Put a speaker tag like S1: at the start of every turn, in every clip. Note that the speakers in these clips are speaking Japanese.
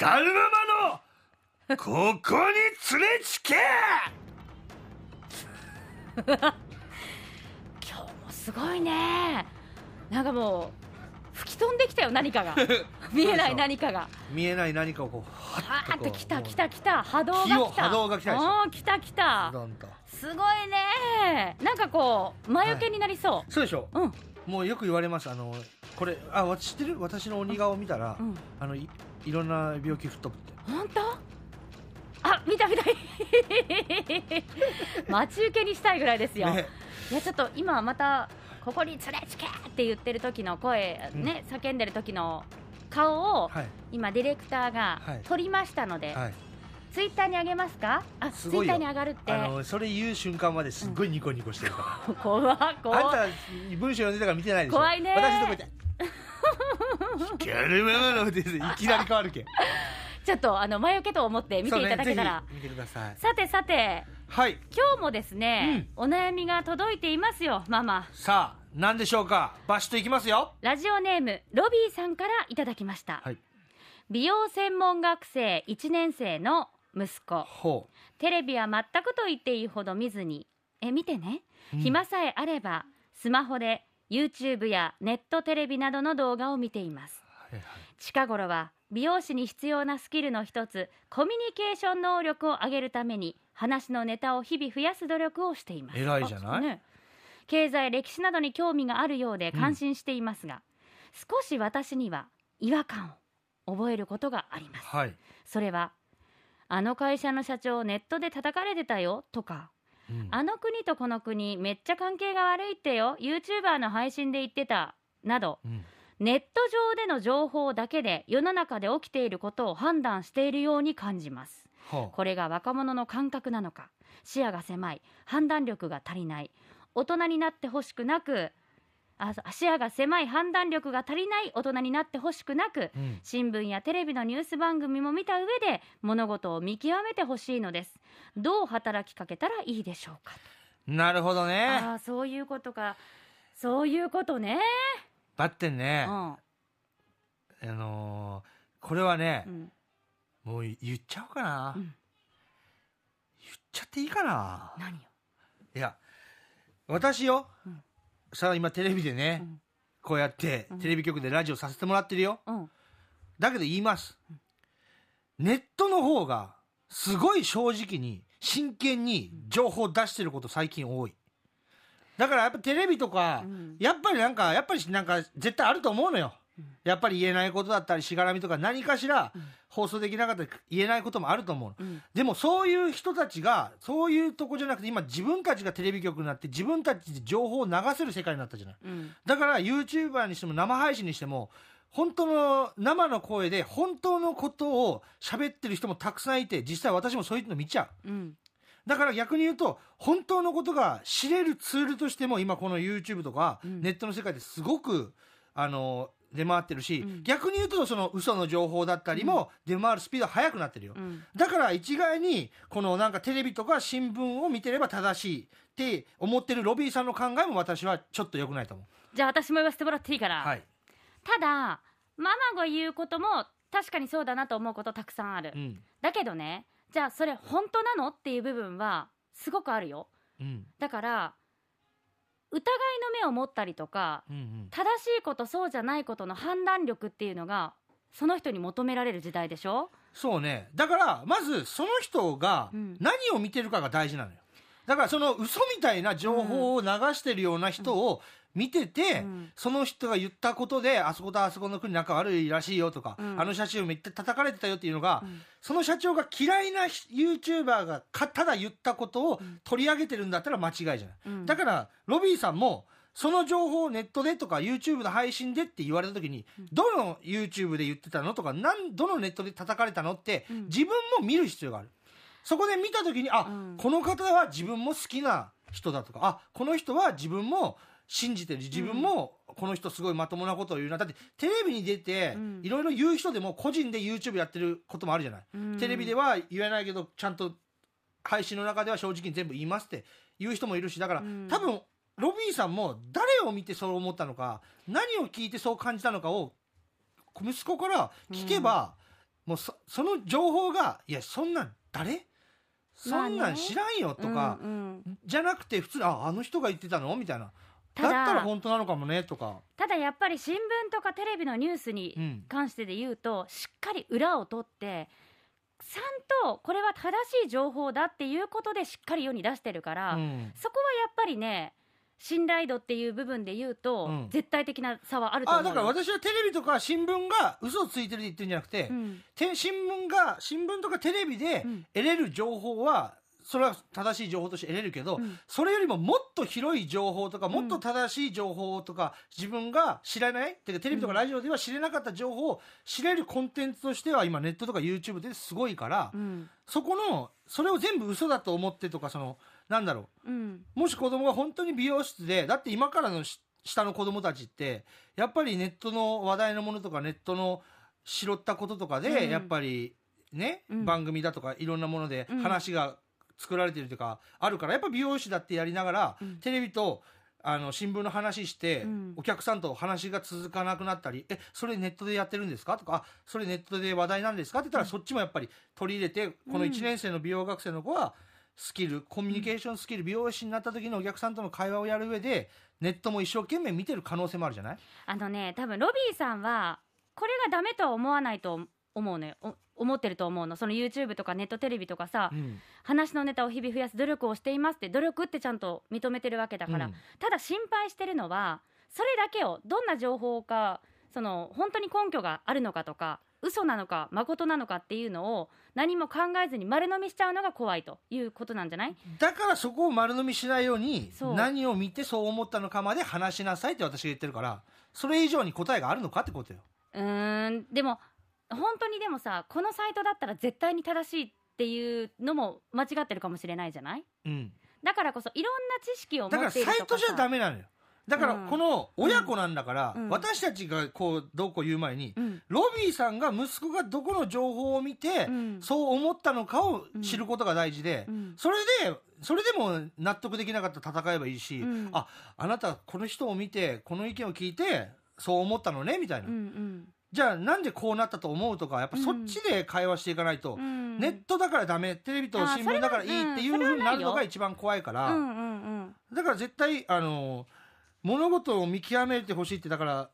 S1: 光るままのここに連れつけ！
S2: 今日もすごいね。なんかもう吹き飛んできたよ何かが。見えない何かが。
S1: 見えない何かをこう
S2: は
S1: は
S2: ーってきた来た
S1: 来
S2: 来た。波動が来た。
S1: 波動が来た
S2: 来た来た。すごいね。なんかこう魔除けになりそ
S1: そうでしょ。
S2: う、うん。
S1: もうよく言われます。あのこれあ私知ってる？私の鬼顔見たら、
S2: うん。
S1: あのいいろんな病気吹っ飛ぶって。
S2: 本当？あ見た見た。待ち受けにしたいぐらいですよ、
S1: ね。
S2: いやちょっと今またここに連れつけって言ってる時の声、ね叫んでる時の顔を
S1: はい。
S2: 今ディレクターが
S1: はい。
S2: 撮りましたので、
S1: はい。
S2: ツイッターに上げますか？あツイッターに上がるって。
S1: あのそれ言う瞬間まですっごいニコニコしてるか
S2: 怖っ
S1: ら、あ
S2: 怖っ。
S1: んた文章読んでたから見てないでしょ。
S2: 怖いね。
S1: 私のとこ行って光るままのいきなり変わるけん。
S2: ちょっとあの魔除けと思って見ていただけたら、
S1: そうね。ぜひ見てください。
S2: さてさて。
S1: はい。
S2: 今日もですね、お悩みが届いていますよママ。
S1: さあ何でしょうか？バシッといきますよ。
S2: ラジオネームロビーさんからいただきました、
S1: はい。
S2: 美容専門学生1年生の息子。
S1: ほ
S2: テレビは全くと言っていいほど見ずに。え見てね、
S1: うん。
S2: 暇さえあればスマホで YouTube やネットテレビなどの動画を見ています。
S1: うはいはい。
S2: 近頃は美容師に必要なスキルの一つコミュニケーション能力を上げるために話のネタを日々増やす努力をしています。
S1: 偉いじゃない？
S2: あね。経済歴史などに興味があるようで感心していますが、少し私には違和感を覚えることがあります。
S1: はい、
S2: それはあの会社の社長ネットで叩かれてたよとか
S1: うん。
S2: あの国とこの国めっちゃ関係が悪いってよ。YouTuber の配信で言ってた。など。
S1: うん。
S2: ネット上での情報だけで世の中で起きていることを判断しているように感じます。
S1: ほう
S2: これが若者の感覚なのか。視野が狭い。判断力が足りない。大人になってほしくなくあそう視野が狭い判断力が足りない大人になってほしくなく
S1: うん。
S2: 新聞やテレビのニュース番組も見た上で物事を見極めてほしいのです。どう働きかけたらいいでしょうか
S1: なるほどね。
S2: ああそういうことか。そういうことね。
S1: バッテンね、
S2: うん。
S1: あのーこれはね
S2: う、ん。
S1: もう言っちゃおうかな、
S2: うん。
S1: 言っちゃっていいかな。
S2: 何よ。
S1: いや私よ、
S2: うん
S1: さあ今テレビでね、
S2: うん。
S1: こうやって
S2: うん。
S1: テレビ局でラジオさせてもらってるよ。
S2: うん。
S1: だけど言います、ネットの方がすごい正直に真剣に情報出してること最近多い。だからやっぱテレビとか、
S2: うん。
S1: やっぱりなんかやっぱりなんか絶対あると思うのよ、
S2: うん
S1: やっぱり言えないことだったりしがらみとか何かしら
S2: うん。
S1: 放送できなかったり言えないこともあると思うの。
S2: うん。
S1: でもそういう人たちがそういうとこじゃなくて今自分たちがテレビ局になって自分たちで情報を流せる世界になったじゃない。
S2: うん。
S1: だから YouTuber にしても生配信にしても本当の生の声で本当のことを喋ってる人もたくさんいて実際私もそういうの見ちゃう。
S2: うん。
S1: だから逆に言うと本当のことが知れるツールとしても今この YouTube とか
S2: うん。
S1: ネットの世界ですごくあの出回ってるし、
S2: うん
S1: 逆に言うとその嘘の情報だったりも出回るスピードが速くなってるよ、
S2: うん
S1: だから一概にこのなんかテレビとか新聞を見てれば正しいって思ってるロビーさんの考えも私はちょっと良くないと思
S2: じゃあ私も言わせてもらっていいか
S1: う。
S2: な、
S1: はい。
S2: ただママが言うことも確かにそうだなと思うことたくさんある、
S1: うん。
S2: だけどねじゃあそれ本当なのっていう部分はすごくあるよ
S1: うん。
S2: だから疑いの目を持ったりとか
S1: うんうん。
S2: 正しいことそうじゃないことの判断力っていうのがその人に求められる時代でしょ？
S1: そうね。だから、まずその人が
S2: うん
S1: 何を見てるかが大事なのよ。だからその嘘みたいな情報を流してるような人を見てて、
S2: うん。
S1: その人が言ったことで、あそことあそこの国仲悪いらしいよとか、
S2: うん。
S1: あの社長めっちゃ叩かれてたよっていうのが、
S2: うん。
S1: その社長が嫌いな YouTuber がかただ言ったことを
S2: うん。
S1: 取り上げてるんだったら間違いじゃない。
S2: うん。
S1: だから、ロビーさんも、その情報をネットでとか YouTube の配信でって言われた時に、どの YouTube で言ってたのとか、なんどのネットで叩かれたのって、
S2: うん。
S1: 自分も見る必要がある。そこで見た時に、あ、
S2: うん。
S1: この方は自分も好きな人だとか、あ、この人は自分も信じてる。自分もこの人すごいまともなことを言うな。だってテレビに出て
S2: うん、
S1: いろいろ言う人でも個人で YouTube やってることもあるじゃない。
S2: うん。
S1: テレビでは言えないけど、ちゃんと配信の中では正直に全部言いますって言う人もいるし、だから、
S2: うん。
S1: 多分、ロビーさんも誰を見てそう思ったのか、何を聞いてそう感じたのかを、息子から聞けば、もうそその情報がいやそんなん誰？そんなん知らんよとか、
S2: うんうん。
S1: じゃなくて普通にああの人が言ってたの？みたいな。
S2: ただ
S1: だったら本当なのかもねとか、
S2: ただやっぱり新聞とかテレビのニュースに
S1: うん、
S2: 関してで言うとしっかり裏を取ってちゃんとこれは正しい情報だっていうことでしっかり世に出してるから、
S1: うん。
S2: そこはやっぱりね信頼度っていう部分で言うと、
S1: うん。
S2: 絶対的な差はあると思う
S1: あだから私はテレビとか新聞が嘘をついてるって言ってるんじゃなくて、
S2: うん。
S1: て新聞が新聞とかテレビで
S2: うん。
S1: 得れる情報はそれは正しい情報として得れるけど、
S2: うん。
S1: それよりももっと広い情報とか
S2: ん。
S1: もっと正しい情報とか、自分が知らないてかテレビとかラジオでは知れなかった情報を知れるコンテンツとしては今ネットとか YouTube ですごいから、
S2: うん。
S1: そこのそれを全部嘘だと思ってとかそのなんだろ
S2: う。ん。
S1: うもし子供が本当に美容室でだって今からのし下の子供たちってやっぱりネットの話題のものとかネットの拾ったこととかで、
S2: うん。
S1: やっぱりね、
S2: うん。
S1: 番組だとかいろんなもので
S2: うん。
S1: 話が作られてるというか、あるからやっぱ美容師だってやりながら、
S2: うん。
S1: テレビとあの新聞の話して、
S2: うん。
S1: お客さんと話が続かなくなったり「えそれネットでやってるんですか?」とかあ「それネットで話題なんですか?」って言ったら、そっちもやっぱり取り入れてこの
S2: うん。
S1: 1年生の美容学生の子はスキルコミュニケーションスキル美容師になった時のお客さんとの会話をやる上でネットも一生懸命見てる可能性もあるじゃない？
S2: あのね多分ロビーさんはこれがダメとは思わないと思うのよ。お思ってると思うの。その YouTube とかネットテレビとかさ、
S1: うん
S2: 話のネタを日々増やす努力をしていますって努力ってちゃんと認めてるわけだから、
S1: うん。
S2: ただ心配してるのはそれだけをどんな情報かその本当に根拠があるのかとか嘘なのか誠なのかっていうのを何も考えずに丸飲みしちゃうのが怖いということなんじゃない？
S1: だからそこを丸飲みしないように何を見てそう思ったのかまで話しなさいって私が言ってるからそれ以上に答えがあるのかってことよ。
S2: うーんでも本当にでもさこのサイトだったら絶対に正しいっていうのも間違ってるかもしれないじゃない？
S1: うん。
S2: だからこそいろんな知識を持
S1: だから
S2: っているとか
S1: サイトじゃダ
S2: メ、
S1: メなのよ。だから
S2: うん。
S1: この親子なんだから、
S2: うん。
S1: 私たちがこうどうこう言う前に、
S2: うん。
S1: ロビーさんが息子がどこの情報を見て、
S2: うん。
S1: そう思ったのかを知ることが大事で、
S2: うん。
S1: それでそれでも納得できなかったら戦えばいいし、
S2: うん。
S1: ああなたこの人を見てこの意見を聞いてそう思ったのねみたいな、
S2: うんうん
S1: じゃあなんでこうなったと思うとかやっぱそっちで会話していかないと、
S2: うん。
S1: ネットだからダメテレビと新聞だからいいっていうふうになるのが一番怖いから、
S2: うんうんうん。
S1: だから絶対あの物事を見極めてほしいってだから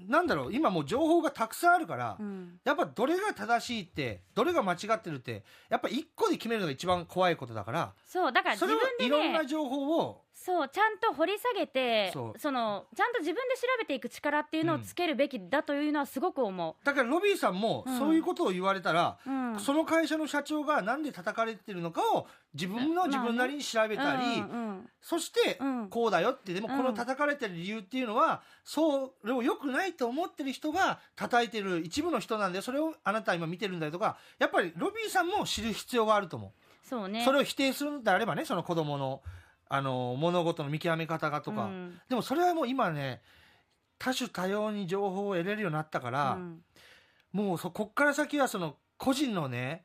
S1: なんだろう今もう情報がたくさんあるから、
S2: うん。
S1: やっぱどれが正しいってどれが間違ってるってやっぱ一個で決めるのが一番怖いことだから。
S2: そうだから
S1: それを
S2: 自分で
S1: いろんな
S2: ね
S1: 情報を
S2: そうちゃんと掘り下げてそのちゃんと自分で調べていく力っていうのをつけるべきだというのはすごく思
S1: だからロビーさんも
S2: うん。
S1: そういうことを言われたら、
S2: う、うん、
S1: その会社の社長がなんで叩かれてるのかを自分の自分なりに調べたり、
S2: うんうん
S1: そして
S2: うん。
S1: こうだよってでも
S2: うん。
S1: この叩かれてる理由っていうのはそれを良くないと思ってる人が叩いてる一部の人なんでそれをあなたは今見てるんだよとかやっぱりロビーさんも知る必要があると思う、
S2: そうね。
S1: それを否定するんであればねその子供のあの物事の見極め方がとか、
S2: うん。
S1: でもそれはもう今ね多種多様に情報を得れるようになったから、
S2: うん。
S1: もうそこっから先はその個人のね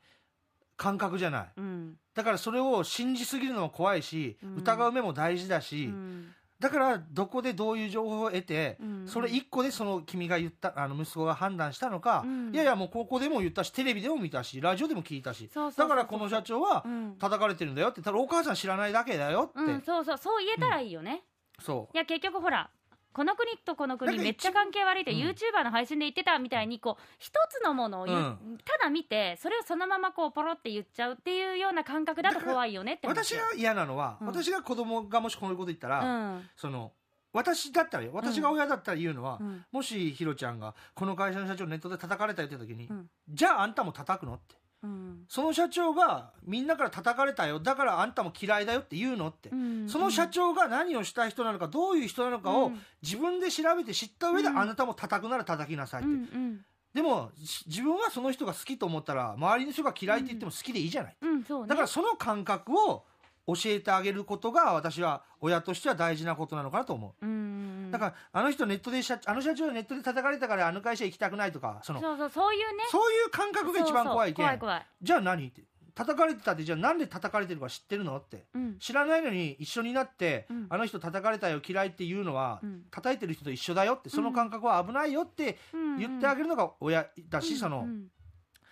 S1: 感覚じゃない。
S2: うん。
S1: だからそれを信じすぎるのも怖いし、
S2: うん。
S1: 疑う目も大事だし、
S2: うん
S1: だからどこでどういう情報を得て、
S2: うん。
S1: それ一個でその君が言ったあの息子が判断したのか、
S2: うん。
S1: いやいやもうここでも言ったしテレビでも見たしラジオでも聞いたしだからこの社長は
S2: うん。
S1: 叩かれてるんだよってただお母さん知らないだけだよって、
S2: うん、そうそうそう言えたらいいよね、
S1: そう。
S2: いや結局ほらこの国とこの国めっちゃ関係悪いって
S1: うん。
S2: YouTuber の配信で言ってたみたいにこう一つのものをただ見てそれをそのままこうポロって言っちゃうっていうような感覚だと怖いよねって話
S1: 私が嫌なのは、
S2: うん。
S1: 私が子供がもしこういうこと言ったら、
S2: うん。
S1: その私だったらよ私が親だったら言うのは、
S2: うん。
S1: もしひろちゃんがこの会社の社長ネットで叩かれたよって時に、
S2: うん。
S1: じゃああんたも叩くのって
S2: うん。
S1: その社長がみんなから叩かれたよ。だからあんたも嫌いだよって言うのって、
S2: うん
S1: その社長が何をした人なのかどういう人なのかを
S2: うん。
S1: 自分で調べて知った上で
S2: うん。
S1: あなたも叩くなら叩きなさいって、
S2: うんうん。
S1: でもし自分はその人が好きと思ったら周りの人が嫌いって言っても好きでいいじゃない、
S2: うんね。
S1: だからその感覚を教えてあげることが私は親としては大事なことなのかなと思う。
S2: うん。
S1: だからあの人ネットで社あの社長はネットで叩かれたからあの会社行きたくないとかその
S2: そうそうそういうね。
S1: そういう感覚が一番怖いけん。じゃあ何って。叩かれてたってじゃあなんで叩かれてるか知ってるのって。
S2: うん。
S1: 知らないのに一緒になって、
S2: うん。
S1: あの人叩かれたよ嫌いっていうのは、
S2: うん。
S1: 叩いてる人と一緒だよって。その感覚は危ないよって
S2: うん
S1: 言ってあげるのが親だし、その、
S2: うん。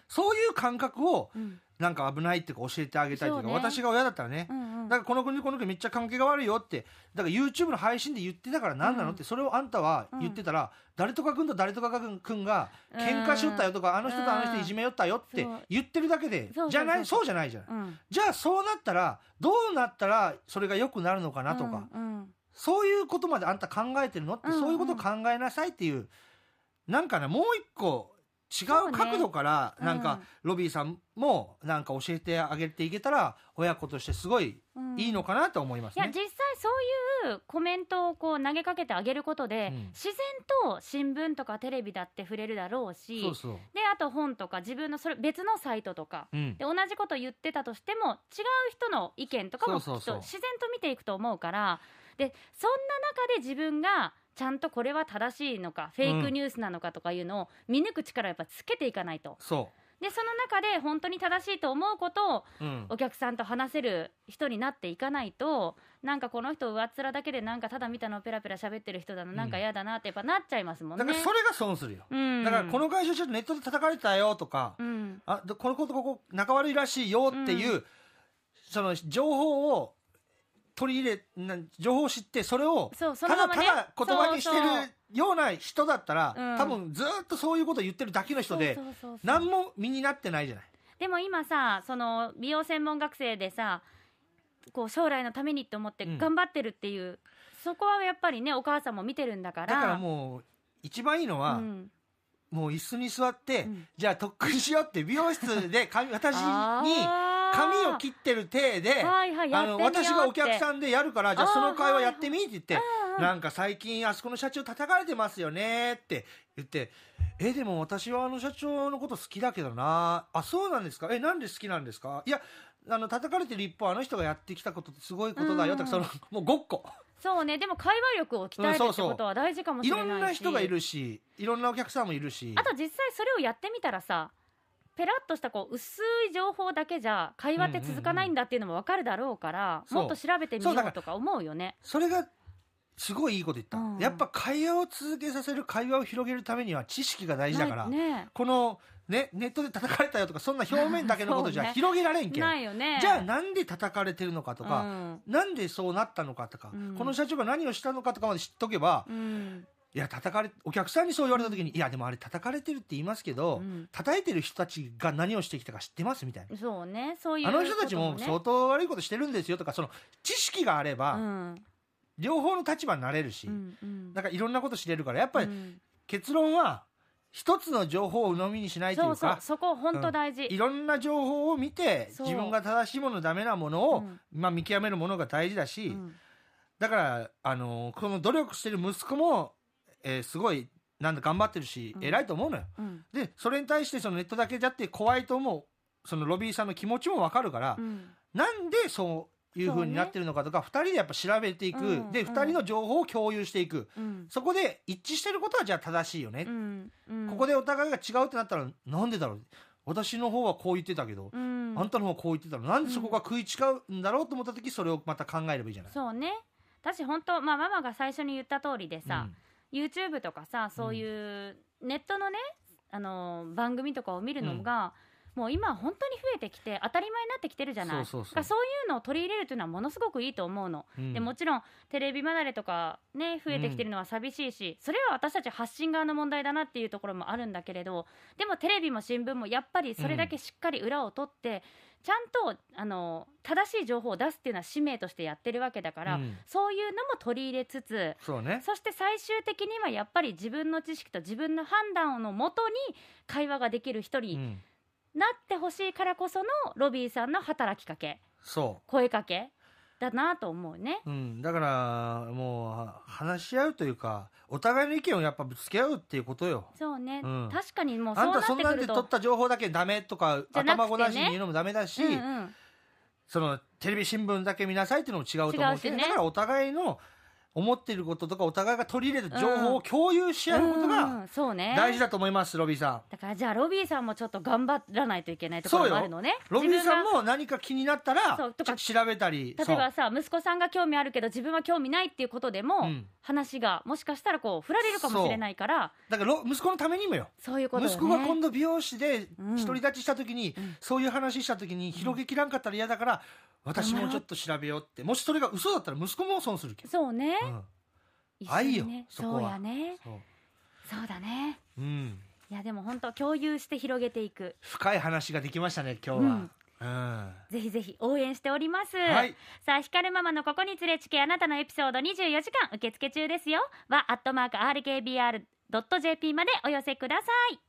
S1: そういう感覚を
S2: うん
S1: なんか危ないっていうか教えてあげたいというか
S2: ね。
S1: 私が親だったらね、
S2: うんうん。
S1: だからこの国この国めっちゃ関係が悪いよって。だから YouTube の配信で言ってたから何なの
S2: うん。
S1: ってそれをあんたは言ってたら、誰とか君と誰とか君が喧嘩しよったよとか、あの人とあの人いじめよったよって言ってるだけでじゃないそうじゃないじゃん。
S2: うん。
S1: じゃあそうなったらどうなったらそれが良くなるのかなとか、
S2: うんうん。
S1: そういうことまであんた考えてるのって、
S2: うんうん。
S1: そういうことを考えなさいっていうなんかねもう一個違
S2: そう
S1: 角度から
S2: うん
S1: なんかロビーさんもなんか教えてあげていけたら親子としてすごい
S2: うん。
S1: いいのかなと思いますね。
S2: いや実際そういうコメントをこう投げかけてあげることで、
S1: うん。
S2: 自然と新聞とかテレビだって触れるだろうし
S1: そうそう、
S2: であと本とか自分のそれ別のサイトとか
S1: うん。
S2: で同じこと言ってたとしても違う人の意見とかもきっと自然と見ていくと思うからでそんな中で自分がちゃんとこれは正しいのかフェイクニュースなのかとかいうのを見抜く力をやっぱつけていかないと。
S1: そ
S2: でその中で本当に正しいと思うことを
S1: う、うん、
S2: お客さんと話せる人になっていかないとなんかこの人上っ面だけでなんかただ見たのをペラペラ喋ってる人だななんか嫌だなってやっぱなっちゃいますもんね。
S1: だからそれが損するよ、
S2: うん、
S1: だからこの会社ちょっとネットで叩かれたよとか、
S2: うん。
S1: あでこのことここ仲悪いらしいよっていう、その情報を取り入れな情報を知ってそれを
S2: そうそ
S1: ただ
S2: のままね。
S1: ただ言葉にしてるような人だったら、
S2: うん。
S1: 多分ずっとそういうことを言ってるだけの人で
S2: そうそうそうそう。
S1: 何も身になってないじゃない。
S2: でも今さその美容専門学生でさこう将来のためにって思って
S1: うん。
S2: 頑張ってるっていう、そこはやっぱりねお母さんも見てるんだから。
S1: だからもう一番いいのは、
S2: うん。
S1: もう椅子に座って、
S2: うん。
S1: じゃあ特訓しようって美容室で髪 私に
S2: あー
S1: 髪を切ってる体で、
S2: はいはいや
S1: あの私がお客さんでやるからじゃあその会話やってみって言って、
S2: うんうん。
S1: なんか最近あそこの社長叩かれてますよねって言ってえでも私はあの社長のこと好きだけどなあそうなんですか？えなんで好きなんですか？いやあの叩かれてる一方あの人がやってきたことってすごいことだよとか、
S2: うん
S1: そのもうごっこ。
S2: そうね。でも会話力を鍛えるってことは大事かもし
S1: い
S2: れないし、
S1: ろんな人がいるしいろんなお客さんもいるし。
S2: あと実際それをやってみたらさペラッとしたこう薄い情報だけじゃ会話って続かないんだっていうのも分かるだろうから、
S1: そう。
S2: もっと調べてみよ
S1: そう
S2: とか思うよね。
S1: それがすごいいいこと言った、
S2: うん。
S1: やっぱ会話を続けさせる会話を広げるためには知識が大事だから、
S2: ね。
S1: この、ね、ネットで叩かれたよとかそんな表面だけのことじゃ広げられんけん、
S2: ないよね。
S1: じゃあなんで叩かれてるのかとか、
S2: うん。
S1: なんでそうなったのかとか、
S2: うん。
S1: この社長が何をしたのかとかまで知っとけば、
S2: うん
S1: いや叩かれお客さんにそう言われた時に、いやでもあれ叩かれてるって言いますけど、
S2: うん。
S1: 叩いてる人たちが何をしてきたか知ってますみたいな。
S2: そうね。そういう
S1: あの人たちも相当悪いことしてるんですよとかその知識があれば、
S2: うん。
S1: 両方の立場になれるし、
S2: うんうん。
S1: なんかいろんなこと知れるからやっぱり
S2: うん。
S1: 結論は一つの情報を鵜呑みにしないとい
S2: そううそう。
S1: か
S2: そこ本当大事、
S1: いろんな情報を見て自分が正しいものダメなものを、
S2: うん。
S1: まあ、見極めるものが大事だし、
S2: うん。
S1: だからあのこの努力してる息子も、えーすごいなんだ頑張ってるし、
S2: うん。
S1: 偉いと思うのよ。
S2: うん。
S1: でそれに対してそのネットだけじゃって怖いと思うそのロビーさんの気持ちもわかるから、
S2: うん。
S1: なんでそういう風になってるのかとか、二人でやっぱ調べていく、で
S2: うんうん
S1: 二人の情報を共有していく。
S2: うん。
S1: そこで一致してることはじゃあ正しいよね、ここでお互いが違うってなったらなんでだろう？私の方はこう言ってたけど、
S2: うん。
S1: あんたの方はこう言ってたの？なんでそこが食い違うんだろうと思った時それをまた考えればいいじゃない、
S2: そうね。私本当まあママが最初に言った通りでさ、YouTube とかさそういうネットのね、あのー番組とかを見るのが、もう今本当に増えてきて当たり前になってきてるじゃない。
S1: そうそうそう。
S2: だからそういうのを取り入れるというのはものすごくいいと思うの、
S1: うん。
S2: でもちろんテレビ離れとかね増えてきてるのは寂しいし、それは私たち発信側の問題だなっていうところもあるんだけれどでもテレビも新聞もやっぱりそれだけしっかり裏を取って、ちゃんとあの正しい情報を出すっていうのは使命としてやってるわけだから、
S1: うん。
S2: そういうのも取り入れつつ
S1: そうね。
S2: そして最終的にはやっぱり自分の知識と自分の判断のもとに会話ができる人に
S1: うん。
S2: なってほしいからこそのロビーさんの働きかけ。
S1: そ
S2: 声かけだなと思うね。
S1: う、うん、だからもうは話し合うというかお互いの意見をやっぱぶつけ合うっていうことよ。
S2: そうね、
S1: うん。
S2: 確かにもうそ
S1: あ
S2: うんなっ
S1: たそんなん
S2: てくると。
S1: で取った情報だけダメとか
S2: ね
S1: 頭ごなしに言うのもダメだし、
S2: うんうん。
S1: そのテレビ新聞だけ見なさいっていうのも違うと思うけど、
S2: 違うしね。
S1: だからお互いの思っていることとかお互いが取り入れた情報を共有し合うこと
S2: う
S1: が
S2: んそうね。
S1: 大事だと思います、ロビーさ
S2: だからじゃあロビーさんもちょっと頑張らないといけないところもあるのね。
S1: ん。ロビーさんも何か気になったら
S2: とか
S1: 調べたり。
S2: 例えばさ息子さんが興味あるけど自分は興味ないっていうことでも、
S1: うん。
S2: 話がもしかしたらこう振られるかもしれないから。
S1: だからろ息子のためにもよ。
S2: そういうことよね。
S1: 息子が今度美容師で
S2: うん。
S1: 独り立ちした時に、
S2: うん。
S1: そういう話した時に広げきらんかったら嫌だから、私もちょっと調べようって。もしそれが嘘だったら息子も損するけん、
S2: そうね、
S1: うん。
S2: 一緒にね
S1: 愛よそこは。
S2: そうやね。
S1: そう。
S2: そうだね。
S1: うん、
S2: いやでも本当共有して広げていく。
S1: 深い話ができましたね今日は、うん。
S2: ぜひぜひ応援しております、
S1: はい。
S2: さあ光ママのここに連れちけあなたのエピソード24時間受付中ですよ。はアットマーク RKBR.jp までお寄せください